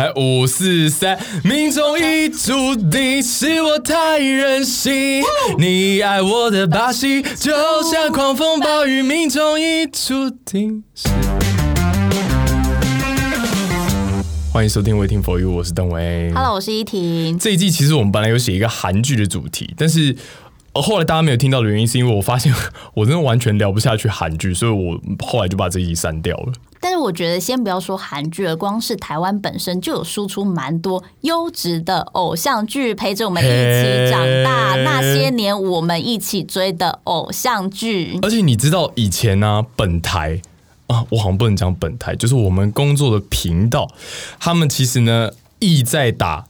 还五四三，命中已注定，是我太任性。你爱我的把戏，就像狂风暴雨，命中已注定。是欢迎收听《Waiting for You》，我是邓威。Hello，我是依婷。这一季其实我们本来有写一个韩剧的主题，但是呃后来大家没有听到的原因，是因为我发现我真的完全聊不下去韩剧，所以我后来就把这一集删掉了。但是我觉得，先不要说韩剧了，光是台湾本身就有输出蛮多优质的偶像剧，陪着我们一起长大。那些年我们一起追的偶像剧，而且你知道以前呢、本台啊，我好像不能讲本台，就是我们工作的频道，他们其实呢意在打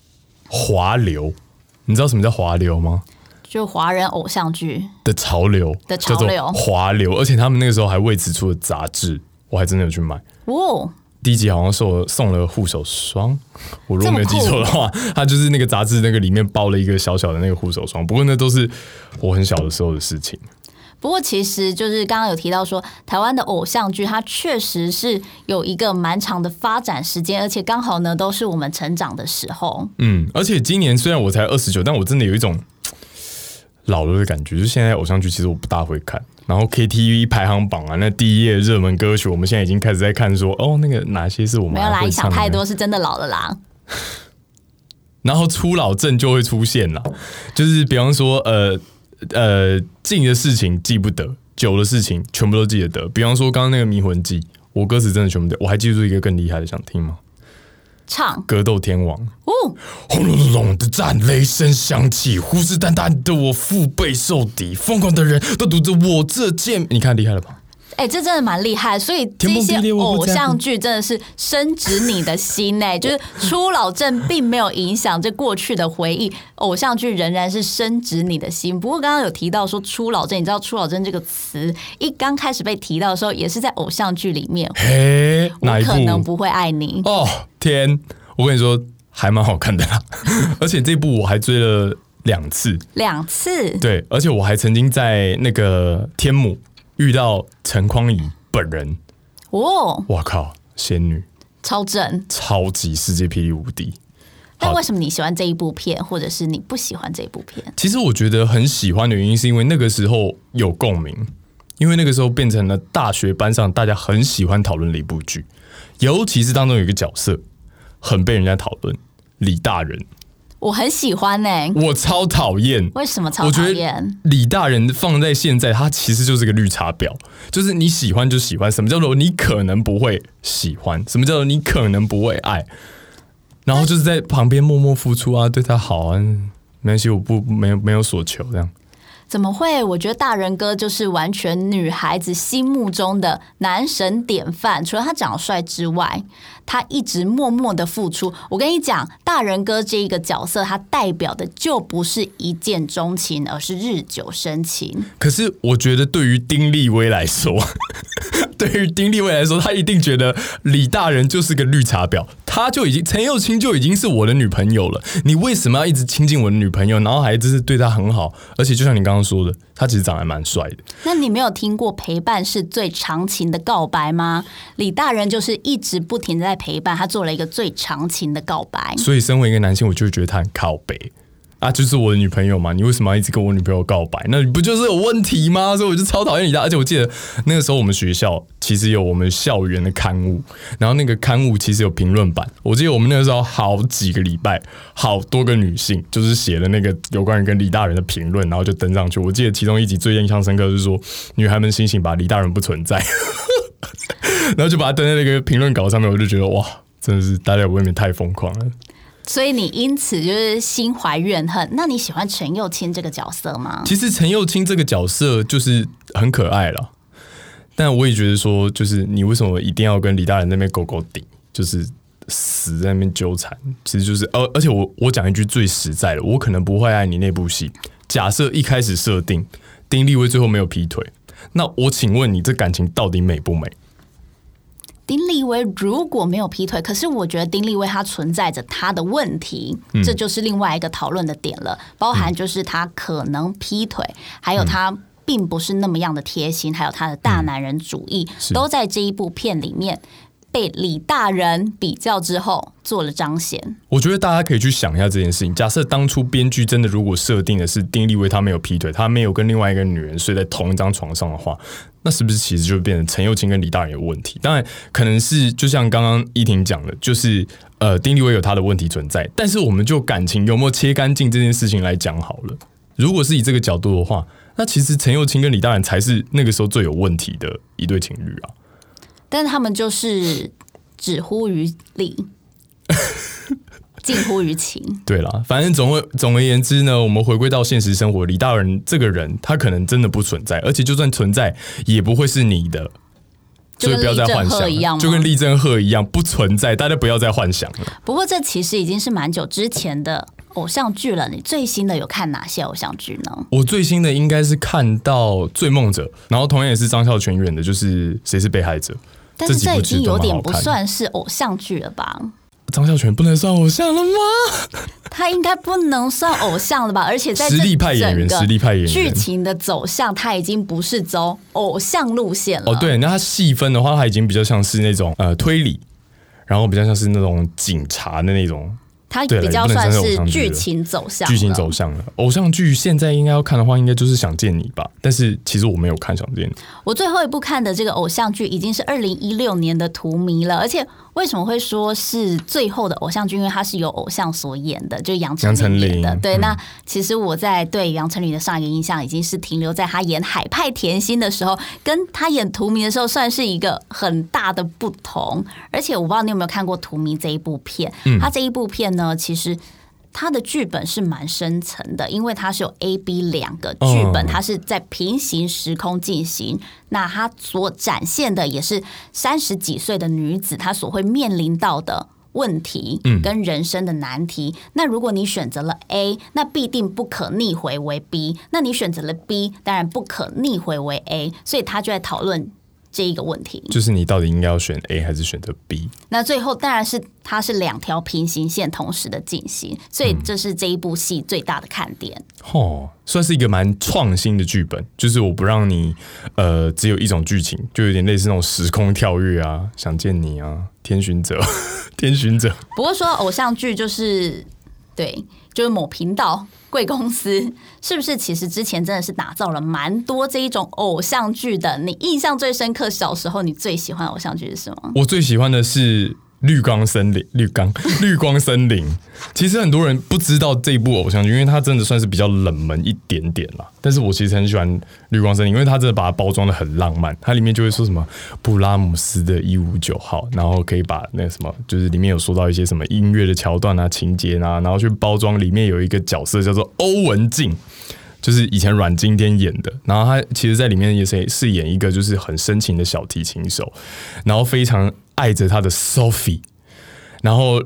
华流。你知道什么叫华流吗？就华人偶像剧。的潮流的潮流华流，而且他们那个时候还为此出了杂志，我还真的有去买。哦，第一集好像是我送了护手霜，我如果没有记错的话，它就是那个杂志那个里面包了一个小小的那个护手霜。不过那都是我很小的时候的事情。不过其实就是刚刚有提到说，台湾的偶像剧它确实是有一个蛮长的发展时间，而且刚好呢都是我们成长的时候。嗯，而且今年虽然我才二十九，但我真的有一种老了的感觉。就是现在偶像剧其实我不大会看，然后 KTV 排行榜啊，那第一页热门歌曲，我们现在已经开始在看说，哦，那个哪些是我们没有啦，想太多，是真的老了啦。然后初老症就会出现了，就是比方说，呃呃，近的事情记不得，久的事情全部都记得得。比方说刚刚那个迷魂记，我歌词真的全部得，我还记住一个更厉害的，想听吗？唱格斗天王，哦，轰隆隆隆的战雷声响起，虎视眈眈的我腹背受敌，疯狂的人都堵着我这剑，你看厉害了吧？哎、这真的蛮厉害，所以这些偶像剧真的是深植你的心哎、就是初老症并没有影响这过去的回忆，偶像剧仍然是深植你的心。不过刚刚有提到说初老症，你知道初老症这个词一刚开始被提到的时候，也是在偶像剧里面。嘿，哪一我可能部？不会爱你，哦天，我跟你说，还蛮好看的啦，而且这部我还追了两次。两次对，而且我还曾经在那个天母遇到陈匡怡本人，哦，我靠，仙女，超正。超级世界霹雳无敌。好但为什么你喜欢这一部片，或者是你不喜欢这一部片？其实我觉得很喜欢的原因，是因为那个时候有共鸣，因为那个时候变成了大学班上大家很喜欢讨论的一部剧，尤其是当中有一个角色很被人家讨论，李大人，我很喜欢呢、我超讨厌。为什么超我觉得讨厌？李大人放在现在，他其实就是个绿茶婊，就是你喜欢就喜欢，什么叫做你可能不会喜欢，什么叫做你可能不会爱，然后就是在旁边默默付出啊，对他好啊，没关系，我不没有没有所求这样。怎么会？我觉得大人哥就是完全女孩子心目中的男神典范。除了他长得帅之外，他一直默默的付出。我跟你讲，大人哥这一个角色，他代表的就不是一见钟情，而是日久生情。可是我觉得对于丁立威来说，对于丁立伟来说，他一定觉得李大人就是个绿茶婊，他就已经陈幼卿就已经是我的女朋友了，你为什么要一直亲近我的女朋友，然后还就是对她很好，而且就像你刚刚说的，他其实长得还蛮帅的。那你没有听过陪伴是最长情的告白吗？李大人就是一直不停的在陪伴，他做了一个最长情的告白。所以身为一个男性，我就觉得他很靠北啊，就是我的女朋友嘛，你为什么要一直跟我女朋友告白？那你不就是有问题吗？所以我就超讨厌李大。而且我记得那个时候我们学校其实有我们校园的刊物，然后那个刊物其实有评论版。我记得我们那个时候好几个礼拜，好多个女性就是写了那个有关于跟李大人的评论，然后就登上去。我记得其中一集最印象深刻，就是说女孩们醒醒吧，李大人不存在。然后就把它登在那个评论稿上面，我就觉得哇，真的是大家未免太疯狂了。所以你因此就是心怀怨恨。那你喜欢陈幼卿这个角色吗？其实陈幼卿这个角色就是很可爱了，但我也觉得说，就是你为什么一定要跟李大人那边勾勾顶，就是死在那边纠缠？其实就是，而而且我我讲一句最实在的，我可能不会爱你那部戏。假设一开始设定丁立威最后没有劈腿，那我请问你这感情到底美不美？丁立威如果没有劈腿，可是我觉得丁立威他存在着他的问题，嗯。这就是另外一个讨论的点了，包含就是他可能劈腿，还有他。并不是那么样的贴心，还有他的大男人主义，是。都在这一部片里面被李大人比较之后做了彰显。我觉得大家可以去想一下这件事情。假设当初编剧真的如果设定的是丁立威他没有劈腿，他没有跟另外一个女人睡在同一张床上的话，那是不是其实就变成陈幼卿跟李大人有问题？当然，可能是就像刚刚依婷讲的，就是呃，丁立威有他的问题存在。但是我们就感情有没有切干净这件事情来讲好了。如果是以这个角度的话，那其实陈幼卿跟李大人才是那个时候最有问题的一对情侣啊。但是他们就是只乎于理，近乎于情。对啦，反正总而总而言之呢，我们回归到现实生活，李大人这个人，他可能真的不存在，而且就算存在，也不会是你的，所以不要再幻想了，就跟厉正赫一样不存在，大家不要再幻想了。不过这其实已经是蛮久之前的偶像剧了。你最新的有看哪些偶像剧呢？我最新的应该是看到《醉梦者》，然后同样也是张孝全演的，就是《谁是被害者》。但是这已经有点不算是偶像剧了吧？张孝全不能算偶像了吗？他应该不能算偶像了吧？而且在实力派演员，实力派演员剧情的走向，他已经不是走偶像路线了。哦，对，那他细分的话，他已经比较像是那种呃推理，然后比较像是那种警察的那种。它比较算是剧情走向，剧情走向了。偶像剧现在应该要看的话，应该就是《想见你》吧。但是其实我没有看《想见你》。我最后一部看的这个偶像剧已经是二零一六年的《荼蘼》了，而且。为什么会说是最后的偶像剧？因为它是由偶像所演的，就杨丞琳演的。对，那其实我在对杨丞琳的上一个印象已经是停留在他演《海派甜心》的时候，跟他演《荼蘼》的时候，算是一个很大的不同。而且我不知道你有没有看过《荼蘼》这一部片？他这一部片呢，其实。它的剧本是蛮深层的，因为它是有 A、B 两个剧本，它是在平行时空进行。那它所展现的也是三十几岁的女子，她所会面临到的问题，跟人生的难题。那如果你选择了 A，那必定不可逆回为 B；那你选择了 B，当然不可逆回为 A。所以他就在讨论。这一个问题就是你到底应该要选 A 还是选择 B？那最后当然是它是两条平行线同时的进行，所以这是这一部戏最大的看点。哦，算是一个蛮创新的剧本，就是我不让你呃只有一种剧情，就有点类似那种时空跳跃啊，想见你啊，天巡者，天巡者。不过说偶像剧就是对。就是某频道 贵公司是不是？其实之前真的是打造了蛮多这一种偶像剧的。你印象最深刻，小时候你最喜欢偶像剧是什么？我最喜欢的是。绿光森林，绿光 绿光森林，其实很多人不知道这部偶像剧，因为它真的算是比较冷门一点点啦。但是我其实很喜欢绿光森林，因为它真的把它包装的很浪漫。它里面就会说什么布拉姆斯的一五九号，然后可以把那什么，就是里面有说到一些什么音乐的桥段啊、情节啊，然后去包装。里面有一个角色叫做欧文静，就是以前阮经天演的。然后他其实在里面也是饰演一个就是很深情的小提琴手，然后非常。爱着他的 Sophie，然后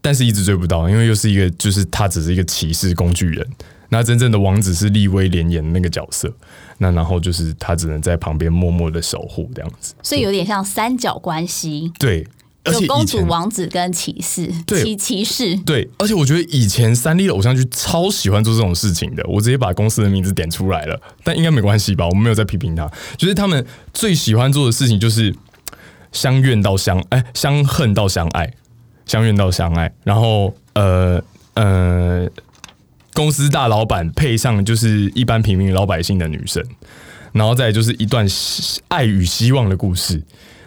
但是一直追不到，因为又是一个就是他只是一个骑士工具人，那真正的王子是立威廉演的那个角色，那然后就是他只能在旁边默默的守护这样子，所以有点像三角关系。对，而且公主、王子跟骑士，骑骑士。对，而且我觉得以前三立的偶像剧超喜欢做这种事情的，我直接把公司的名字点出来了，但应该没关系吧？我们没有在批评他，就是他们最喜欢做的事情就是。相怨到相哎，相恨到相爱，相怨到相爱，然后呃呃，公司大老板配上就是一般平民老百姓的女生，然后再就是一段爱与希望的故事，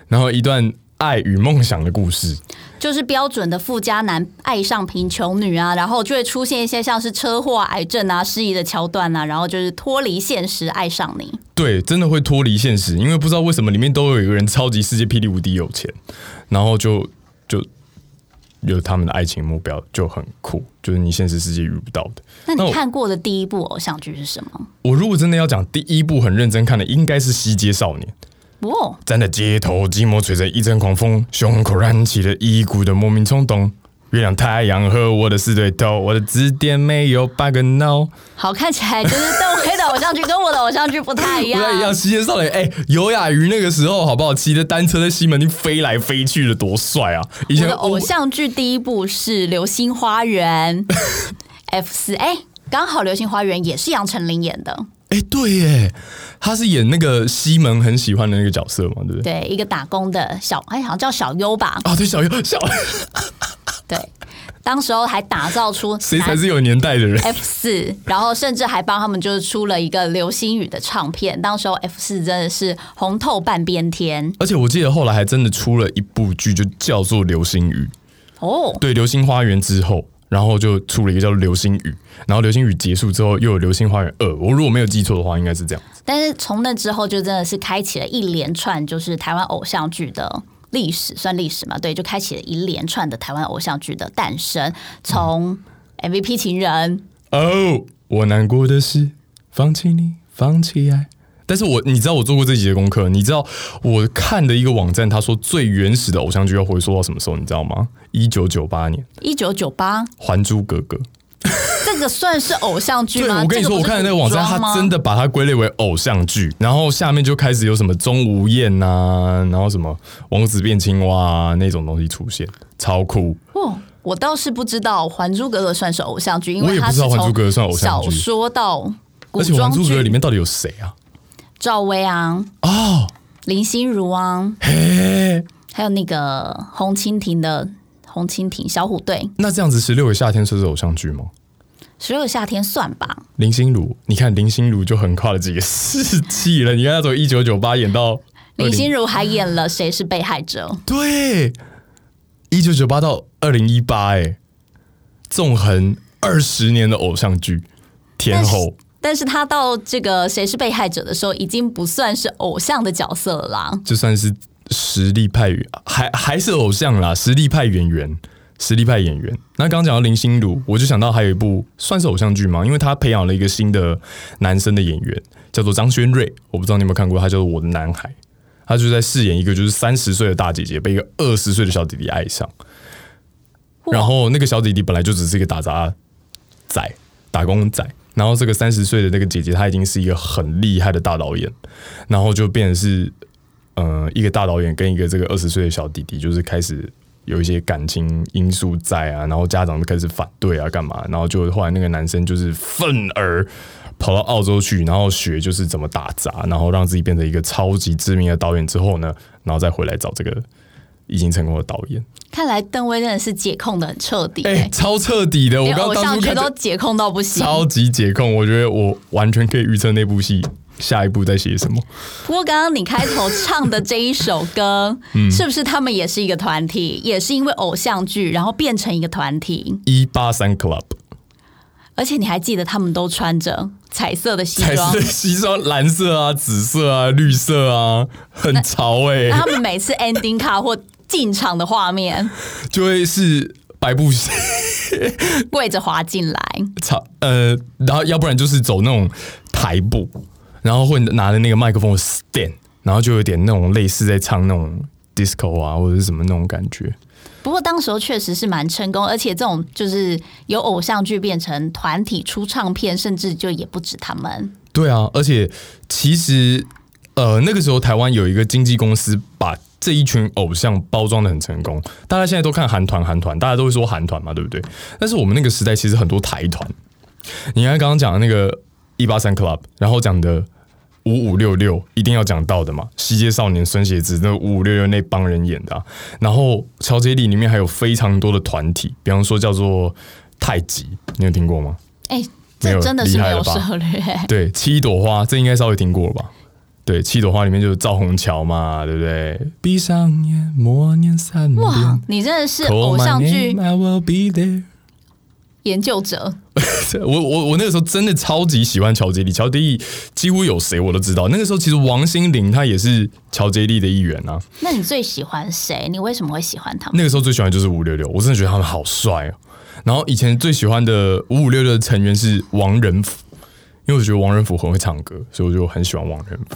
然后一段爱与梦想的故事。就是标准的富家男爱上贫穷女啊，然后就会出现一些像是车祸、癌症啊、失忆的桥段啊，然后就是脱离现实爱上你。对，真的会脱离现实，因为不知道为什么里面都有一个人超级世界霹雳无敌有钱，然后就就有他们的爱情目标就很酷，就是你现实世界遇不到的。那你看过的第一部偶像剧是什么？我如果真的要讲第一部很认真看的，应该是《西街少年》。站在街头，寂寞吹着一阵狂风，胸口燃起了一股的莫名冲动。月亮、太阳和我的四对头，我的字典没有八个 no。好看起来就是邓辉的偶像剧，跟我的偶像剧不太一样。不太一样，西街少年，哎，尤雅鱼那个时候好不好？骑着单车在西门町飞来飞去的，多帅啊！以前的偶像剧第一部是《流星花园》，F 四，哎，刚好《流星花园》也是杨丞琳演的。哎、对耶，他是演那个西门很喜欢的那个角色嘛，对不对？对，一个打工的小，哎，好像叫小优吧？啊，对，小优小，对，当时候还打造出 谁才是有年代的人？F 四，然后甚至还帮他们就是出了一个流星雨的唱片。当时候 F 四真的是红透半边天而且我记得后来还真的出了一部剧，就叫做《流星雨》。哦。对，《流星花园》之后，然后就出了一个叫《流星雨》，然后《流星雨》结束之后又有《流星花园二》。我如果没有记错的话，应该是这样。但是从那之后，就真的是开启了一连串就是台湾偶像剧的历史，算历史嘛？对，就开启了一连串的台湾偶像剧的诞生。从 MVP 情人，哦，我难过的是放弃你，放弃爱。但是我你知道我做过这集的功课，你知道我看的一个网站，他说最原始的偶像剧要回溯到什么时候？你知道吗？一九九八年，《一九九八，还珠格格》。这个算是偶像剧对，吗？我跟你说，我看的那个网站，它真的的把它归类为偶像剧，然后下面就开始有什么钟无艳呐，然后什么王子变青蛙啊那种东西出现，超酷。哦。我倒是不知道《还珠格格》算是偶像剧，因我也不知道为它是从还珠格格算偶像剧小说到古而且《还装珠格格》里，面到底有谁啊？赵薇啊，哦，林心如啊，嘿，还有那个红蜻蜓的红蜻蜓小虎队，那这样子，《十六个夏天》算是偶像剧吗？十六个夏天算吧。林心如，你看林心如就横跨了几个世纪了。你看她从一九九八演到林心如，如还演了《谁是被害者》，对，一九九八到二零一八，哎，纵横二十年的偶像剧天后。但是他到这个《谁是被害者》的时候，已经不算是偶像的角色了啦。就算是实力派，还还是偶像啦，实力派演员，实力派演员。那刚刚讲到林心如，我就想到还有一部算是偶像剧吗？因为他培养了一个新的男生的演员，叫做张轩瑞。我不知道你有没有看过，他叫做《我的男孩》，他就在饰演一个就是三十岁的大姐姐被一个二十岁的小弟弟爱上，然后那个小弟弟本来就只是一个打杂仔、打工仔。然后这个三十岁的那个姐姐，她已经是一个很厉害的大导演，然后就变成是呃，一个大导演跟一个这个二十岁的小弟弟，就是开始有一些感情因素在啊，然后家长就开始反对啊，干嘛？然后就后来那个男生就是愤而跑到澳洲去，然后学就是怎么打杂，然后让自己变成一个超级知名的导演之后呢，然后再回来找这个已经成功的导演。看来邓威真的是解控的很彻底、哎、欸，超彻底的！我连刚偶像剧刚当初都解控到不行。超级解控，我觉得我完全可以预测那部戏下一步在写什么。不过刚刚你开头唱的这一首歌，嗯是不是他们也是一个团体？也是因为偶像剧，然后变成一个团体？一八三 Club 而且你还记得他们都穿着彩色的西装彩色，西装，蓝色啊、紫色啊、绿色啊，很潮哎、那他们每次 ending 卡或进场的画面，就会是白布鞋跪着滑进来。操呃，然后要不然就是走那种台步，然后会拿着那个麦克风 stand，然后就有点那种类似在唱那种 disco 啊或者是什么那种感觉。不过当时候确实是蛮成功，而且这种就是由偶像剧变成团体出唱片，甚至就也不止他们。对啊，而且其实呃那个时候台湾有一个经纪公司把这一群偶像包装的很成功，大家现在都看韩团，韩团大家都会说韩团嘛，对不对？但是我们那个时代其实很多台团，你看刚刚讲的那个一八三 club，然后讲的五五六六一定要讲到的嘛，《西街少年》孙协志那五五六六那帮人演的、啊，然后乔杰里里面还有非常多的团体，比方说叫做太极，你有听过吗？哎、这真的是没有涉略。对，七朵花，这应该稍微听过了吧？对，七朵花里面就是赵虹桥嘛，对不对？闭上眼，默念三遍。哇，你真的是偶像剧 I will be there 研究者。我我我那个时候真的超级喜欢乔杰利，乔杰利几乎有谁我都知道。那个时候其实王心凌她也是乔杰利的一员啊。那你最喜欢谁？你为什么会喜欢他们？那个时候最喜欢就是五六六，我真的觉得他们好帅哦。然后以前最喜欢的五五六六的成员是王仁甫，因为我觉得王仁甫很会唱歌，所以我就很喜欢王仁甫。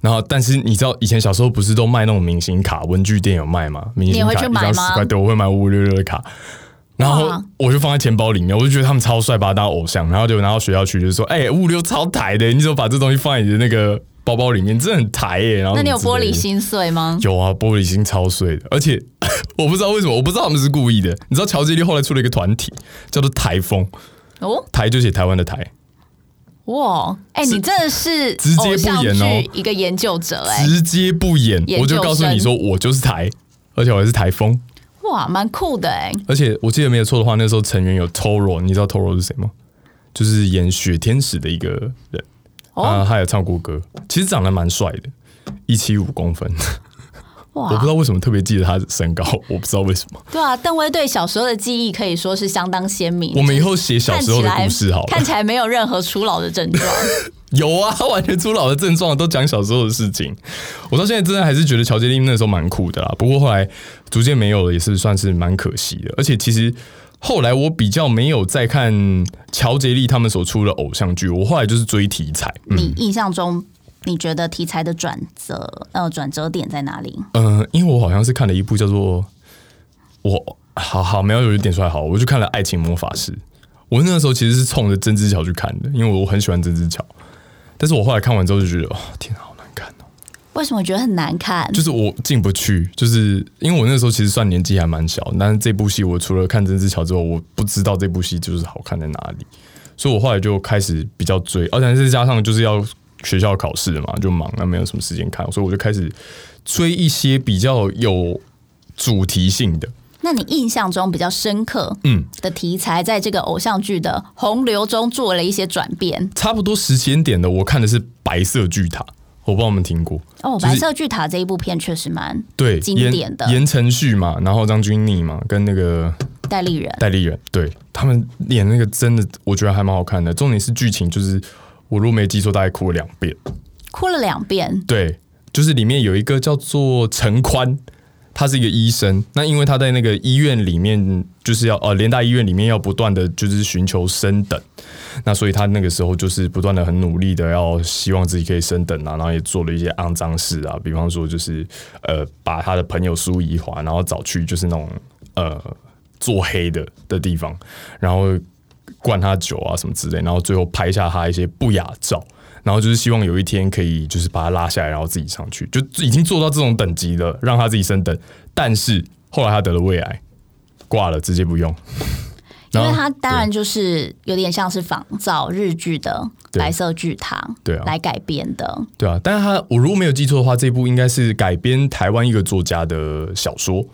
然后，但是你知道以前小时候不是都卖那种明星卡，文具店有卖吗？明星卡一张十块，对，我会买五五六六的卡。然后我就放在钱包里面，我就觉得他们超帅，把他当偶像。然后就拿到学校去，就是说，哎、五五六超台的，你怎么把这东西放在你的那个包包里面？真的很台耶、然后那你有玻璃心碎吗？有啊，玻璃心超碎的，而且 我不知道为什么，我不知道他们是故意的。你知道乔杰利后来出了一个团体，叫做台风，哦，台就写台湾的台，哇，哎、你真的是直接不演哦。剧一个研究者哎、直接不演，我就告诉你说，我就是台，而且我还是台风。哇，蛮酷的哎、而且我记得没有错的话，那时候成员有 Toro，你知道 Toro 是谁吗？就是演雪天使的一个人，哦。啊，他有唱过歌，其实长得蛮帅的，一七五公分。我不知，道为什么特别记得他的身高，我不知道为什么。对啊，邓威对小时候的记忆可以说是相当鲜明。我们以后写小时候的故事好了。看起来没有任何初老的症状。有啊，完全初老的症状都讲小时候的事情。我到现在真的还是觉得乔杰利那时候蛮酷的啦，不过后来逐渐没有了，也是算是蛮可惜的。而且其实后来我比较没有再看乔杰利他们所出的偶像剧，我后来就是追题材。嗯你印象中，你觉得题材的转折呃转折点在哪里？嗯、呃，因为我好像是看了一部叫做我好好没有有一点出来好，我就看了《爱情魔法师》。我那个时候其实是冲着曾之乔去看的，因为我很喜欢曾之乔。但是我后来看完之后就觉得，哦，天啊，好难看哦！为什么觉得很难看？就是我进不去，就是因为我那时候其实算年纪还蛮小，但是这部戏我除了看曾之乔之后，我不知道这部戏就是好看在哪里，所以我后来就开始比较追，而且再加上就是要学校考试嘛，就忙，那没有什么时间看，所以我就开始追一些比较有主题性的。那你印象中比较深刻嗯的题材，在这个偶像剧的洪流中做了一些转变。差不多时间点的，我看的是《白色巨塔》，我不知道有没有听过。哦，《就是白色巨塔》这一部片确实蛮对，经典的言承旭嘛，然后张钧甯嘛，跟那个戴立人。戴立人，对他们演那个真的，我觉得还蛮好看的。重点是剧情，就是我如果没记错，大概哭了两遍。哭了两遍，对，就是里面有一个叫做陈宽，他是一个医生。那因为他在那个医院里面，就是要呃联大医院里面要不断的就是寻求升等，那所以他那个时候就是不断的很努力的要希望自己可以升等啊，然后也做了一些肮脏事啊，比方说就是呃把他的朋友苏怡华，然后找去就是那种呃做黑的的地方，然后灌他酒啊什么之类，然后最后拍下他一些不雅照。然后就是希望有一天可以就是把他拉下来，然后自己上去，就已经做到这种等级了，让他自己升等。但是后来他得了胃癌，挂了，直接不用。因为他当然就是有点像是仿造日剧的《对白色巨塔》对啊来改编的。对啊，但是他我如果没有记错的话，这部应该是改编台湾一个作家的小说。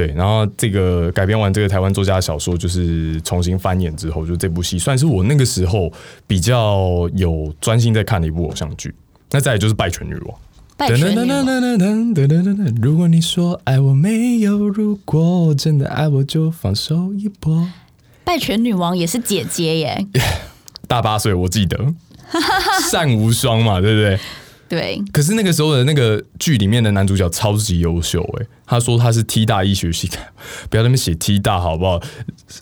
对，然后这个改编完这个台湾作家的小说，就是重新翻演之后，就这部戏算是我那个时候比较有专心在看的一部偶像剧。那再来就是《拜权女王》。拜权女王噔噔噔噔噔噔噔如果你说爱我没有如果，真的爱我就放手一搏。拜权女王也是姐姐耶，大八岁，我记得，善无双嘛，对不对？对，可是那个时候的那个剧里面的男主角超级优秀诶、他说他是 T 大医学系，不要在那么写 T 大好不好？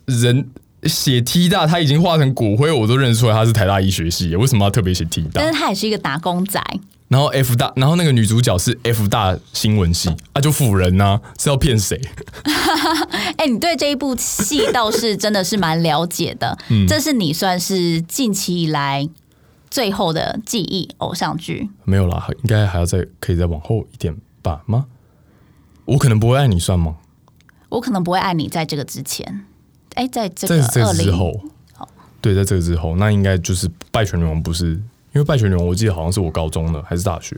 人写 T 大，他已经化成骨灰，我都认得出来他是台大医学系，为什么要特别写 T 大但？是他也是一个打工仔，然后 F 大，然后那个女主角是 F 大新闻系，啊，就辅人呐、是要骗谁？哎、你对这一部戏倒是真的是蛮了解的，嗯这是你算是近期以来最后的记忆偶像剧。没有啦，应该还要再可以再往后一点吧？吗？我可能不会爱你算吗？我可能不会爱你在这个之前，哎、在这在个之后，对，在这个之后，那应该就是《拜权女王》不是？因为《拜权女王》我记得好像是我高中的还是大学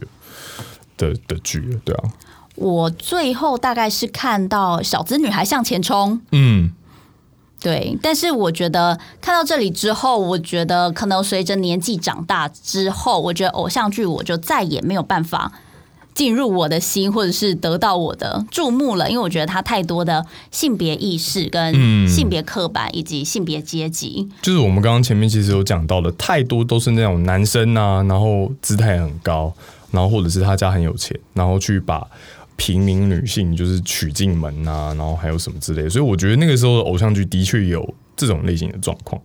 的的剧了，对啊，我最后大概是看到《小资女孩向前冲》，嗯，对，但是我觉得看到这里之后，我觉得可能随着年纪长大之后，我觉得偶像剧我就再也没有办法进入我的心，或者是得到我的注目了，因为我觉得它太多的性别意识、跟嗯性别刻板以及性别阶级。就是我们刚刚前面其实有讲到的，太多都是那种男生啊，然后姿态很高，然后或者是他家很有钱，然后去把平民女性就是娶进门啊，然后还有什么之类，所以我觉得那个时候的偶像剧的确有这种类型的状况。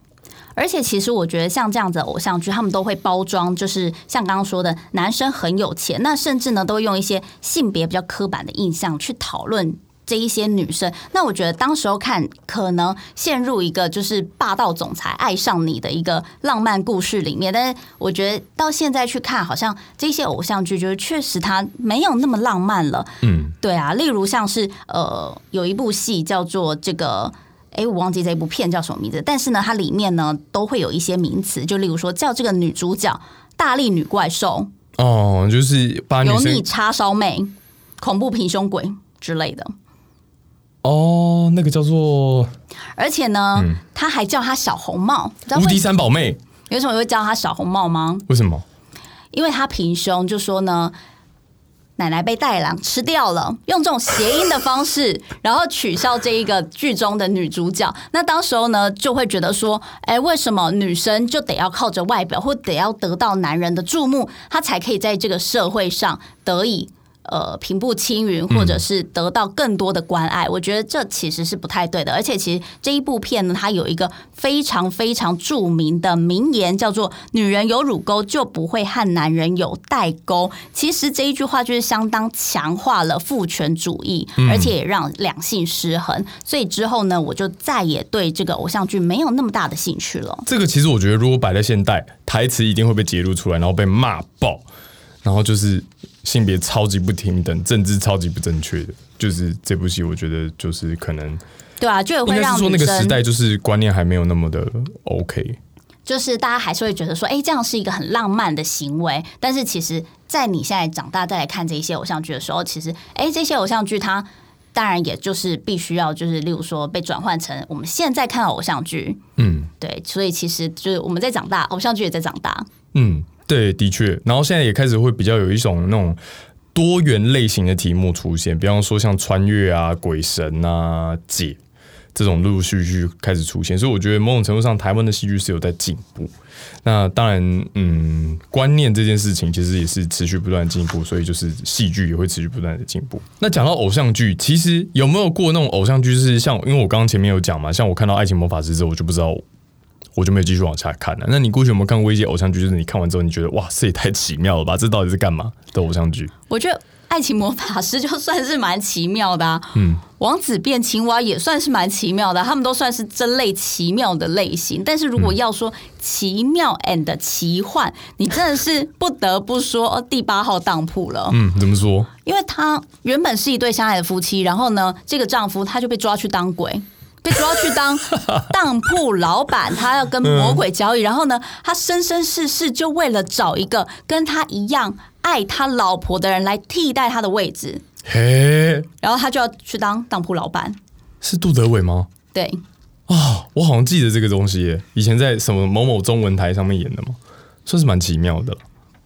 而且其实我觉得像这样子的偶像剧，他们都会包装，就是像刚刚说的，男生很有钱，那甚至呢都会用一些性别比较刻板的印象去讨论。这一些女生，那我觉得当时候看可能陷入一个就是霸道总裁爱上你的一个浪漫故事里面，但是我觉得到现在去看，好像这些偶像剧就是确实它没有那么浪漫了。嗯，对啊，例如像是呃有一部戏叫做这个。哎，我忘记这部片叫什么名字，但是呢，它里面呢都会有一些名词，就例如说叫这个女主角大力女怪兽、哦，就是把油腻叉烧妹、恐怖平胸鬼之类的。哦，那个叫做而且呢，他还叫她小红帽，你知道无敌三宝妹，为什么会叫她小红帽吗？为什么？因为她平胸，就说呢，奶奶被大野狼吃掉了，用这种谐音的方式，然后取笑这一个剧中的女主角。那当时候呢，就会觉得说，哎，为什么女生就得要靠着外表，或得要得到男人的注目，她才可以在这个社会上得以？呃，平步青云，或者是得到更多的关爱，我觉得这其实是不太对的。而且，其实这一部片呢，它有一个非常非常著名的名言，叫做“女人有乳沟就不会和男人有代沟”。其实这一句话就是相当强化了父权主义，而且也让两性失衡。所以之后呢，我就再也对这个偶像剧没有那么大的兴趣了。这个其实我觉得，如果摆在现代，台词一定会被揭露出来，然后被骂爆，然后就是性别超级不平等，政治超级不正确的，就是这部戏，我觉得就是可能对啊，就也会让说那个时代就是观念还没有那么的 OK。就是大家还是会觉得说，哎、这样是一个很浪漫的行为。但是其实，在你现在长大再来看这一些偶像剧的时候，其实，哎、这些偶像剧它当然也就是必须要，就是例如说被转换成我们现在看到偶像剧，嗯对，所以其实就是我们在长大，偶像剧也在长大。嗯，对，的确。然后现在也开始会比较有一种那种多元类型的题目出现，比方说像穿越啊、鬼神啊、解这种陆陆续续开始出现，所以我觉得某种程度上，台湾的戏剧是有在进步。那当然，嗯，观念这件事情其实也是持续不断进步，所以就是戏剧也会持续不断的进步。那讲到偶像剧，其实有没有过那种偶像剧是像，因为我刚刚前面有讲嘛，像我看到《爱情魔法师》之后，我就不知道，我就没有继续往下看了。那你过去有没有看过一些偶像剧？就是你看完之后，你觉得哇，这也太奇妙了吧？这到底是干嘛的偶像剧？我觉得《爱情魔法师》就算是蛮奇妙的、啊，嗯，王子变青蛙也算是蛮奇妙的啊、他们都算是这类奇妙的类型。但是如果要说奇妙 and 奇幻，你真的是不得不说 哦第八号当铺了，嗯，怎么说？因为他原本是一对相爱的夫妻，然后呢，这个丈夫他就被抓去当鬼。被抓去当 当铺老板，他要跟魔鬼交易，然后呢，他生生世世就为了找一个跟他一样爱他老婆的人来替代他的位置，嘿，然后他就要去当当铺老板。是杜德伟吗？对，啊、我好像记得这个东西耶，以前在什么某某中文台上面演的嘛，算是蛮奇妙的，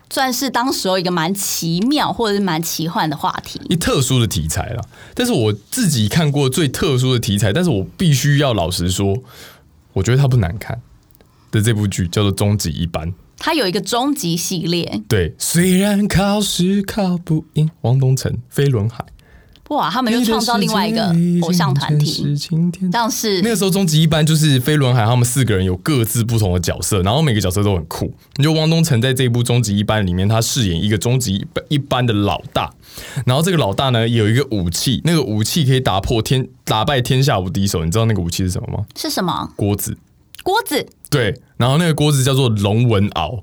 算是当时候一个蛮奇妙或者是蛮奇幻的话题。一特殊的题材啦。但是我自己看过最特殊的题材，但是我必须要老实说，我觉得它不难看的这部剧叫做《终极一班》。它有一个终极系列，对，虽然考试考不赢，王东城、飞轮海，哇，他们又创造另外一个偶像团体，像是那个时候，终极一班就是飞轮海他们四个人有各自不同的角色，然后每个角色都很酷。你就汪东城在这一部终极一班里面，他饰演一个终极一班的老大，然后这个老大呢有一个武器，那个武器可以打破天打败天下无敌手。你知道那个武器是什么吗？是什么锅子。锅子。对，然后那个锅子叫做龙纹鳌。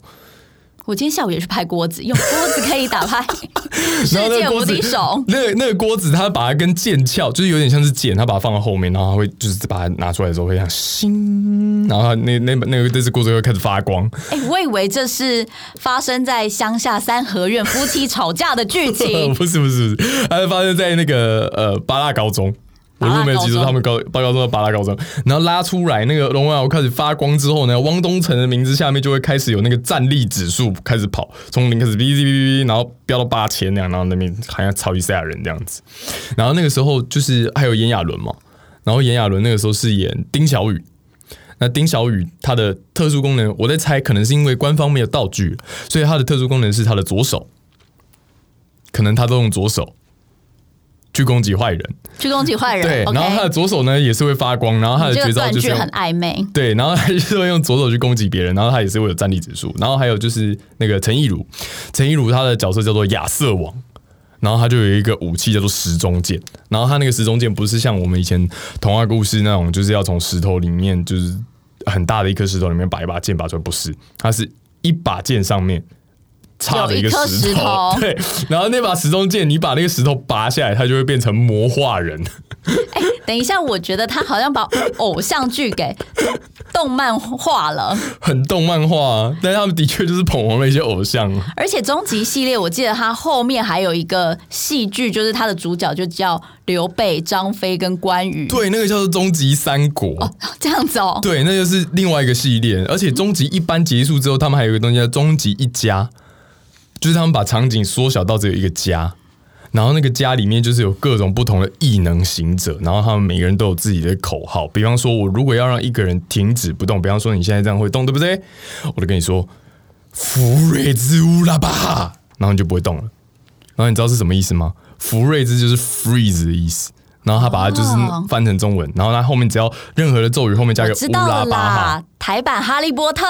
我今天下午也是拍锅子，用锅子可以打败 世界无敌手。那个那个锅子，它把它跟剑鞘，就是有点像是剑，它把它放到后面，然后它会就是把它拿出来的时候会像星，然后它那那那个那只锅子会开始发光。哎、我以为这是发生在乡下三合院夫妻吵架的剧情。不是不是，不是它是发生在那个呃八大高中。我如果没有记错，巴拉高中他们高八高中的巴拉高中，然后拉出来那个龙纹鳌开始发光之后呢，汪东城的名字下面就会开始有那个战力指数开始跑，从零开始哔哔哔哔，然后飙到八千那样，然后那边好像超级赛亚人这样子。然后那个时候就是还有炎亚纶嘛，然后炎亚纶那个时候是演丁小雨。那丁小雨他的特殊功能，我在猜，可能是因为官方没有道具，所以他的特殊功能是他的左手，可能他都用左手去攻击坏人。去攻击坏人。对，然后他的左手呢也是会发光，然后他的这个绝招就是很暧昧。对，然后他就是会用左手去攻击别人，然后他也是会有战力指数，然后还有就是那个陈亦儒，陈亦儒他的角色叫做亚瑟王。然后他就有一个武器叫做时钟剑，然后他那个时钟剑不是像我们以前童话故事那种，就是要从石头里面就是很大的一颗石头里面把一把剑拔出来，不是，它是一把剑上面插着一个石石头，对，然后那把石中剑，你把那个石头拔下来，它就会变成魔化人。哎、等一下，我觉得他好像把偶像剧给 动漫化了，很动漫化啊，但是他们的确就是捧红了一些偶像。而且终极系列，我记得它后面还有一个戏剧，就是它的主角就叫刘备、张飞跟关羽，对，那个叫做终极三国。这样子哦。对，那就是另外一个系列。而且终极一般结束之后，他们还有一个东西叫终极一家，就是他们把场景缩小到只有一个家，然后那个家里面就是有各种不同的异能行者，然后他们每个人都有自己的口号。比方说，我如果要让一个人停止不动，比方说你现在这样会动，对不对？我就跟你说“福瑞之乌拉巴”，然后你就不会动了。然后你知道是什么意思吗？福瑞之就是 freeze 的意思。然后他把它就是哦。翻成中文，然后他后面只要任何的咒语后面加一个乌拉巴哈，啦，台版《哈利波特》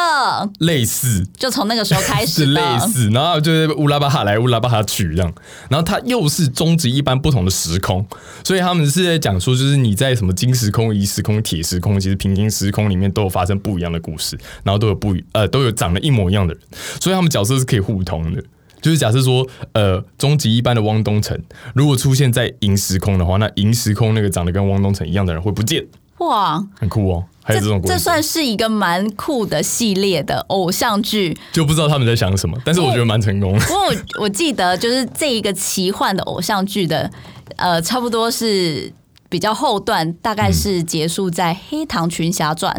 类似。就从那个时候开始是。类似，然后就是乌拉巴哈来乌拉巴哈去这样，然后他又是终极一般不同的时空，所以他们是在讲说，就是你在什么金时空、银时空、铁时空，其实平行时空里面都有发生不一样的故事，然后都有不一呃都有长得一模一样的人，所以他们角色是可以互通的。就是假设说，呃，终极一般的汪东城，如果出现在银时空的话，那银时空那个长得跟汪东城一样的人会不见，哇，很酷哦。还有这种这算是一个蛮酷的系列的偶像剧。就不知道他们在想什么，但是我觉得蛮成功的。不过我我记得，就是这一个奇幻的偶像剧的，呃，差不多是比较后段，大概是结束在《黑糖群侠传》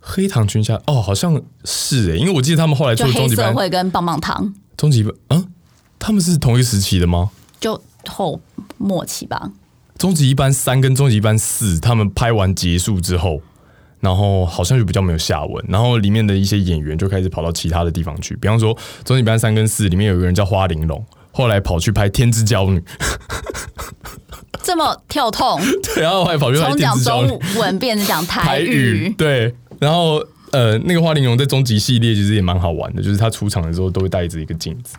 黑糖群侠哦，好像是诶，因为我记得他们后来出终极班，会跟棒棒糖，终极班，嗯，他们是同一时期的吗？就后末期吧。终极一班三跟终极一班四，他们拍完结束之后，然后好像就比较没有下文，然后里面的一些演员就开始跑到其他的地方去，比方说终极班三跟四里面有一个人叫花玲珑，后来跑去拍《天之娇女》，这么跳痛，对，然后后来跑去拍《从讲中文变成讲台台语，对，然后呃，那个花玲珑在终极系列其实也蛮好玩的，就是他出场的时候都会带着一个镜子，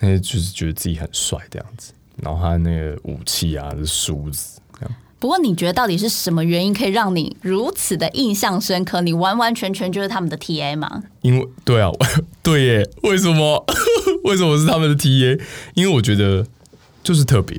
那就是觉得自己很帅这样子，然后他那个武器啊是梳子，不过你觉得到底是什么原因可以让你如此的印象深刻？你完完全全就是他们的 TA 吗？因为对啊，对耶，为什么 为什么是他们的 TA？因为我觉得就是特别，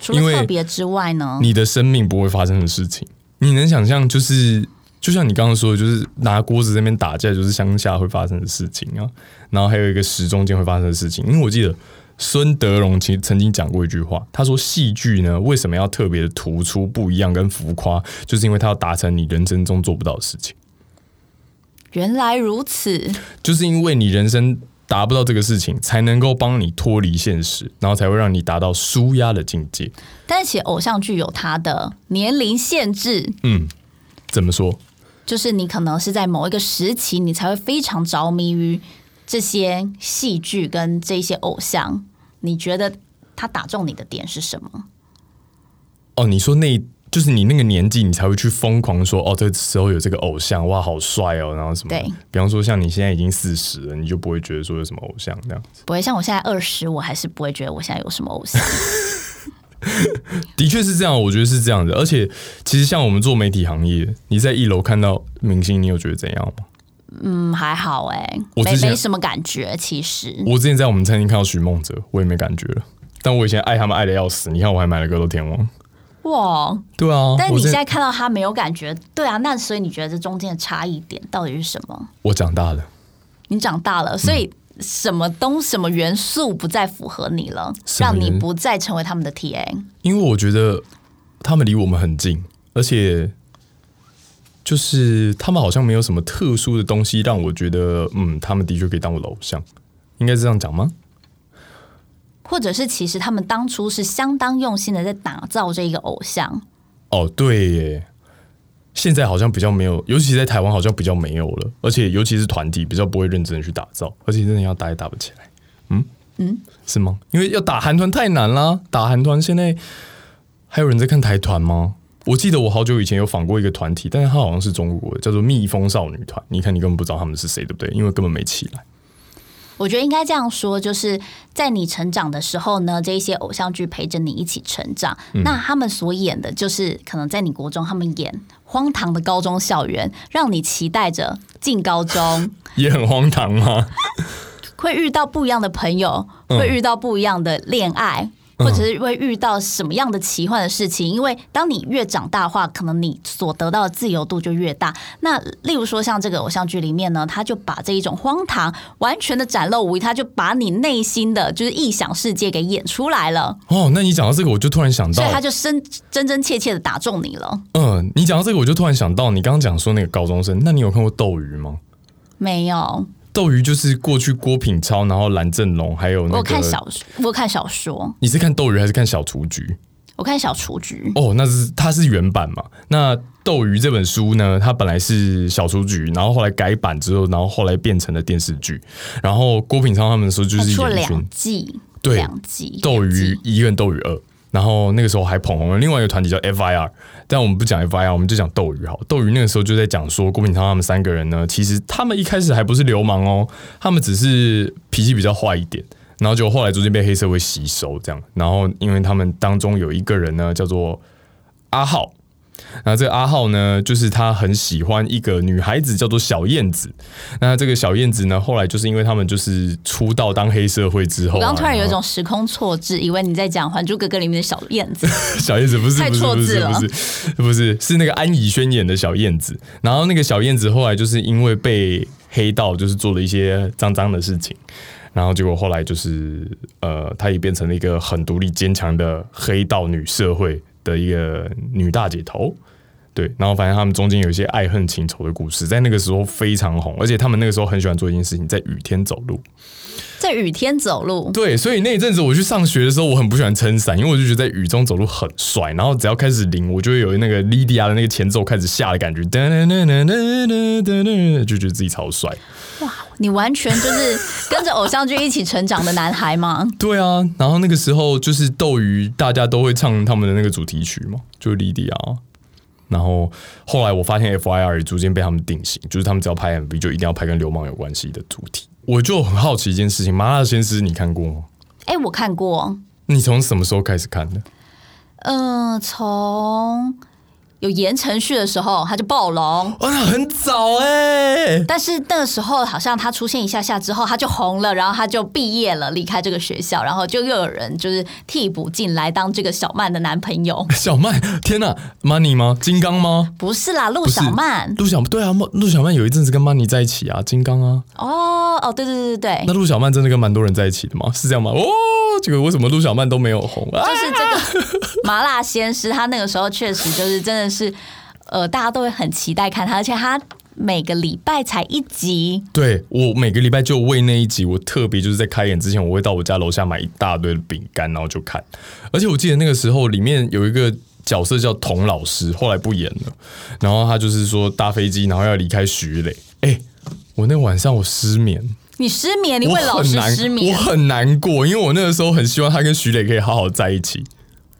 除了特别之外呢？你的生命不会发生的事情，你能想象就是。就像你刚刚说的，就是拿锅子在那边打架，就是乡下会发生的事情啊。然后还有一个时中间会发生的事情，因为我记得孙德荣其实曾经讲过一句话，他说戏剧呢为什么要特别的突出不一样跟浮夸，就是因为他要达成你人生中做不到的事情，原来如此，就是因为你人生达不到这个事情，才能够帮你脱离现实，然后才会让你达到舒压的境界。但是其实偶像剧有它的年龄限制，嗯，怎么说？就是你可能是在某一个时期，你才会非常着迷于这些戏剧跟这些偶像。你觉得他打中你的点是什么？哦，你说那就是你那个年纪，你才会去疯狂说哦，这时候有这个偶像，哇，好帅哦，然后什么？对，比方说像你现在已经四十了，你就不会觉得说有什么偶像这样子。不会像我现在二十，我还是不会觉得我现在有什么偶像。的确是这样，我觉得是这样的。而且其实像我们做媒体行业，你在一楼看到明星，你有觉得怎样吗？嗯，还好哎、我没没什么感觉。其实我之前在我们餐厅看到许梦哲，我也没感觉了。但我以前爱他们爱的要死，你看我还买了《格斗天王》。哇，对啊，但你现在看到他没有感觉，对啊，那所以你觉得这中间的差异点到底是什么？我长大了，你长大了，所以什么东什么元素不再符合你了，让你不再成为他们的 TA？因为我觉得他们离我们很近，而且就是他们好像没有什么特殊的东西让我觉得，嗯，他们的确可以当我的偶像，应该是这样讲吗？或者是其实他们当初是相当用心的在打造这一个偶像，哦，对耶，现在好像比较没有，尤其在台湾好像比较没有了，而且尤其是团体比较不会认真的去打造，而且真的要打也打不起来。嗯嗯，是吗？因为要打韩团太难啦，打韩团现在还有人在看台团吗？我记得我好久以前有访过一个团体，但是他好像是中国的，叫做蜜蜂少女团。你看，你根本不知道他们是谁，对不对？因为根本没起来。我觉得应该这样说，就是在你成长的时候呢，这一些偶像剧陪着你一起成长。那他们所演的就是可能在你国中，他们演荒唐的高中校园，让你期待着进高中 也很荒唐吗？会遇到不一样的朋友，会遇到不一样的恋爱。或者是会遇到什么样的奇幻的事情？因为当你越长大的话，可能你所得到的自由度就越大。那例如说像这个偶像剧里面呢，他就把这一种荒唐完全的展露无遗，他就把你内心的就是臆想世界给演出来了。哦，那你讲到这个，我就突然想到，所以他就真真真切切的打中你了。嗯，你讲到这个，我就突然想到，你刚刚讲说那个高中生，那你有看过《斗鱼》吗？没有，斗鱼就是过去郭品超，然后蓝正龙，还有那个我看小说我看小说，你是看斗鱼还是看小雏菊？我看小雏菊。哦，那是它是原版嘛？那斗鱼这本书呢？它本来是小雏菊，然后后来改版之后，然后后来变成了电视剧。然后郭品超他们说就是出了两季，对两季斗鱼一跟斗鱼二，然后那个时候还捧红了另外一个团体叫 FIR，但我们不讲 FIR，我们就讲斗鱼好。斗鱼那个时候就在讲说郭品超他们三个人呢，其实他们一开始还不是流氓哦，他们只是脾气比较坏一点，然后就后来逐渐被黑社会吸收这样。然后因为他们当中有一个人呢叫做阿浩。那这个阿浩呢，就是他很喜欢一个女孩子，叫做小燕子。那这个小燕子呢，后来就是因为他们就是出道当黑社会之后、啊，我刚刚突然有一种时空错置，以为你在讲《还珠格格》里面的小燕子。小燕子不是太错字了不是不是是那个安以轩演的小燕子。然后那个小燕子后来就是因为被黑道就是做了一些脏脏的事情，然后结果后来就是呃，她也变成了一个很独立坚强的黑道女社会的一个女大姐头。对然后发现他们中间有一些爱恨情仇的故事在那个时候非常红而且他们那个时候很喜欢做一件事情在雨天走路。在雨天走路。对所以那一阵子我去上学的时候我很不喜欢撑伞因为我就觉得在雨中走路很帅然后只要开始淋我就会有那个莉迪亚的那个前奏开始下的感觉就觉得自己超帅。你完全就是 跟着偶像剧一起成长的男孩吗？对啊，然后那个时候就是斗鱼，大家都会唱他们的那个主题曲嘛，就是莉迪亚。然后后来我发现 FIR 也逐渐被他们定型，就是他们只要拍 MV 就一定要拍跟流氓有关系的主题。我就很好奇一件事情，《麻辣鲜师》你看过吗？哎、我看过，你从什么时候开始看的？嗯、从有言承旭的时候他就暴龙，哦，那很早哎、但是那个时候好像他出现一下下之后他就红了，然后他就毕业了，离开这个学校，然后就又有人就是替补进来当这个小曼的男朋友。小曼，天哪，Money 吗？金刚吗？不是啦，陆小曼。陆小对啊，陆小曼有一阵子跟 Money 在一起啊，金刚啊。哦哦，对对对对对，那陆小曼真的跟蛮多人在一起的吗？是这样吗？哦，这个为什么陆小曼都没有红啊？就是这个麻辣鲜师，他那个时候确实就是真的是，呃，大家都会很期待看他，而且他每个礼拜才一集，对我每个礼拜就为那一集，我特别就是在开演之前，我会到我家楼下买一大堆的饼干，然后就看。而且我记得那个时候里面有一个角色叫童老师，后来不演了。然后他就是说搭飞机，然后要离开徐磊。哎，我那晚上我失眠，你失眠，你我为老师失眠我，很难过，因为我那个时候很希望他跟徐磊可以好好在一起。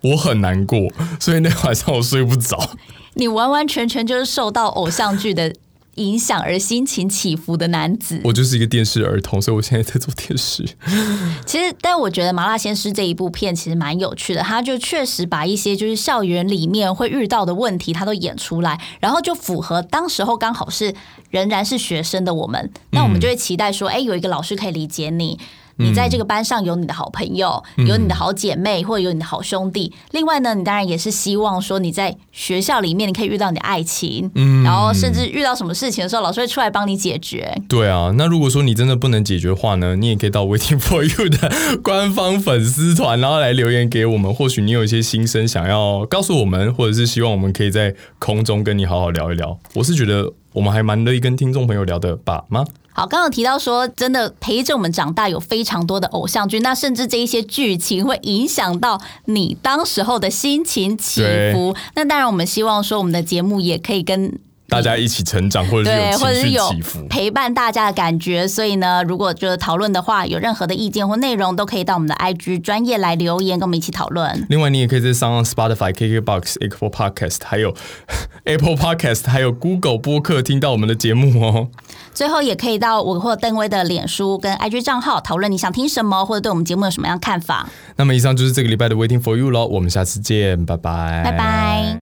我很难过，所以那晚上我睡不着。你完完全全就是受到偶像剧的影响而心情起伏的男子。我就是一个电视儿童，所以我现在在做电视。其实，但我觉得《麻辣鲜师》这一部片其实蛮有趣的，他就确实把一些就是校园里面会遇到的问题，他都演出来，然后就符合当时候刚好是仍然是学生的我们，那我们就会期待说，哎、有一个老师可以理解你。你在这个班上有你的好朋友，有你的好姐妹，或者有你的好兄弟。另外呢，你当然也是希望说你在学校里面你可以遇到你的爱情，然后甚至遇到什么事情的时候，老师会出来帮你解决。对啊，那如果说你真的不能解决的话呢，你也可以到 Waiting for You 的官方粉丝团，然后来留言给我们。或许你有一些心声想要告诉我们，或者是希望我们可以在空中跟你好好聊一聊。我是觉得我们还蛮乐意跟听众朋友聊的吧吗？好，刚刚提到说，真的陪着我们长大有非常多的偶像剧，那甚至这一些剧情会影响到你当时候的心情起伏。那当然，我们希望说，我们的节目也可以跟大家一起成长，或者是对，有情绪或者是有起伏。陪伴大家的感觉。所以呢，如果就是讨论的话，有任何的意见或内容，都可以到我们的 IG 专业来留言，跟我们一起讨论。另外，你也可以在上 Spotify、KKBox、Apple Podcast，还有 Apple Podcast，还有 Google 播客听到我们的节目哦。最后，也可以到我或邓威的脸书跟 IG 账号讨论你想听什么，或者对我们节目有什么样看法。那么，以上就是这个礼拜的 Waiting for You 喽，我们下次见，拜拜，拜拜。